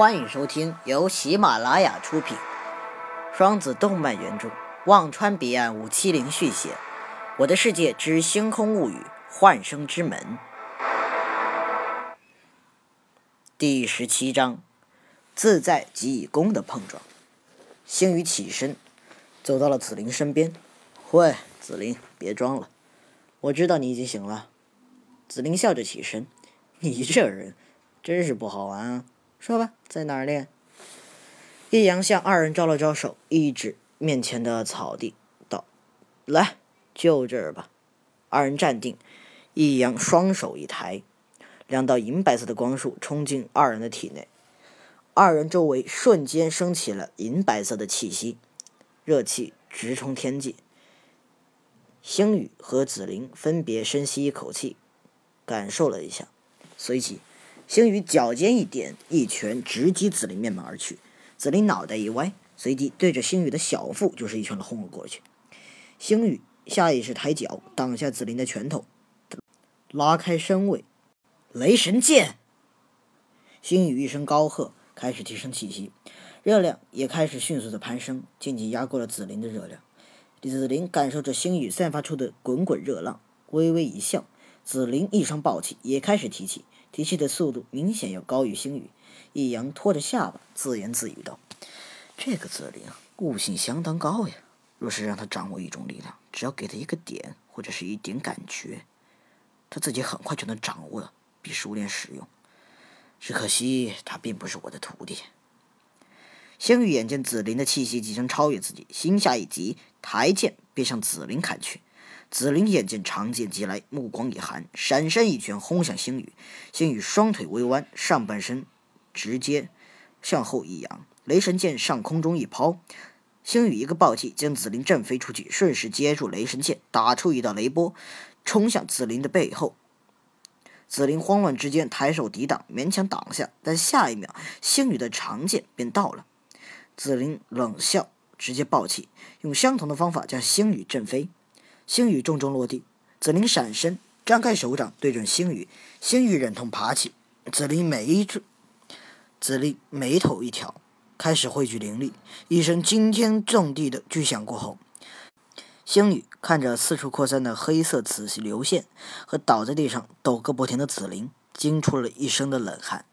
欢迎收听由喜马拉雅出品，双子动漫原著，忘川彼岸五七零续写，《我的世界之星空物语：幻生之门》第十七章：自在即以功的碰撞。星宇起身，走到了紫菱身边。喂，紫菱，别装了，我知道你已经醒了。紫菱笑着起身。你这人真是不好玩啊！说吧，在哪儿练？易阳向二人招了招手，一指面前的草地，道：“来，就这儿吧。”二人站定，易阳双手一抬，两道银白色的光束冲进二人的体内，二人周围瞬间升起了银白色的气息，热气直冲天际。星宇和紫菱分别深吸一口气，感受了一下。随即，星宇脚尖一点，一拳直击紫菱面门而去。紫菱脑袋一歪，随即对着星宇的小腹就是一拳轰了过去。星宇下意识抬脚挡下紫菱的拳头，拉开身位。雷神剑！星宇一声高喝，开始提升气息，热量也开始迅速的攀升，渐渐压过了紫菱的热量。紫菱感受着星宇散发出的滚滚热浪，微微一笑。紫菱一声暴气也开始提起，提气的速度明显要高于星宇。易阳拖着下巴自言自语道：“这个紫菱悟性相当高呀，若是让他掌握一种力量，只要给他一个点或者是一点感觉，他自己很快就能掌握并熟练使用。只可惜他并不是我的徒弟。”星宇眼见紫菱的气息即将超越自己，心下一急，抬剑便向紫菱砍去。紫菱眼见长剑击来，目光一寒，闪身一拳轰向星宇。星宇双腿微弯，上半身直接向后一扬，雷神剑上空中一抛，星宇一个暴击将紫菱震飞出去，顺势接住雷神剑，打出一道雷波，冲向紫菱的背后。紫菱慌乱之间抬手抵挡，勉强挡下，但下一秒星宇的长剑便到了。紫菱冷笑，直接暴起，用相同的方法将星宇震飞。星宇重重落地，紫菱闪身，张开手掌对准星宇，星宇忍痛爬起，紫菱眉一紫菱眉头一挑，开始汇聚灵力，一声惊天动地的巨响过后，星宇看着四处扩散的黑色紫流线和倒在地上抖个不停的紫菱，惊出了一身的冷汗。